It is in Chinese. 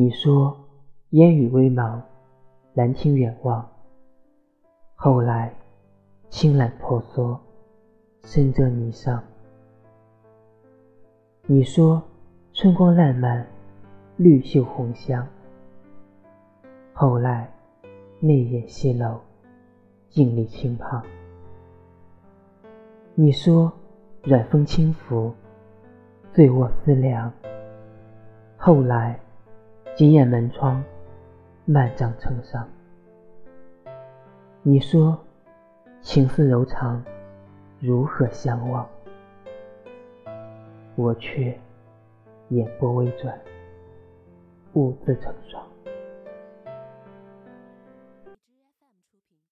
你说烟雨微茫，兰亭远望。后来青缆婆娑，深遮霓裳。你说春光烂漫，绿袖红香。后来泪眼西楼，镜里轻胖。你说软风轻拂，醉卧思量。后来紧掩门窗，漫长成伤。你说情丝柔长，如何相忘？我却眼波微转，兀自成双。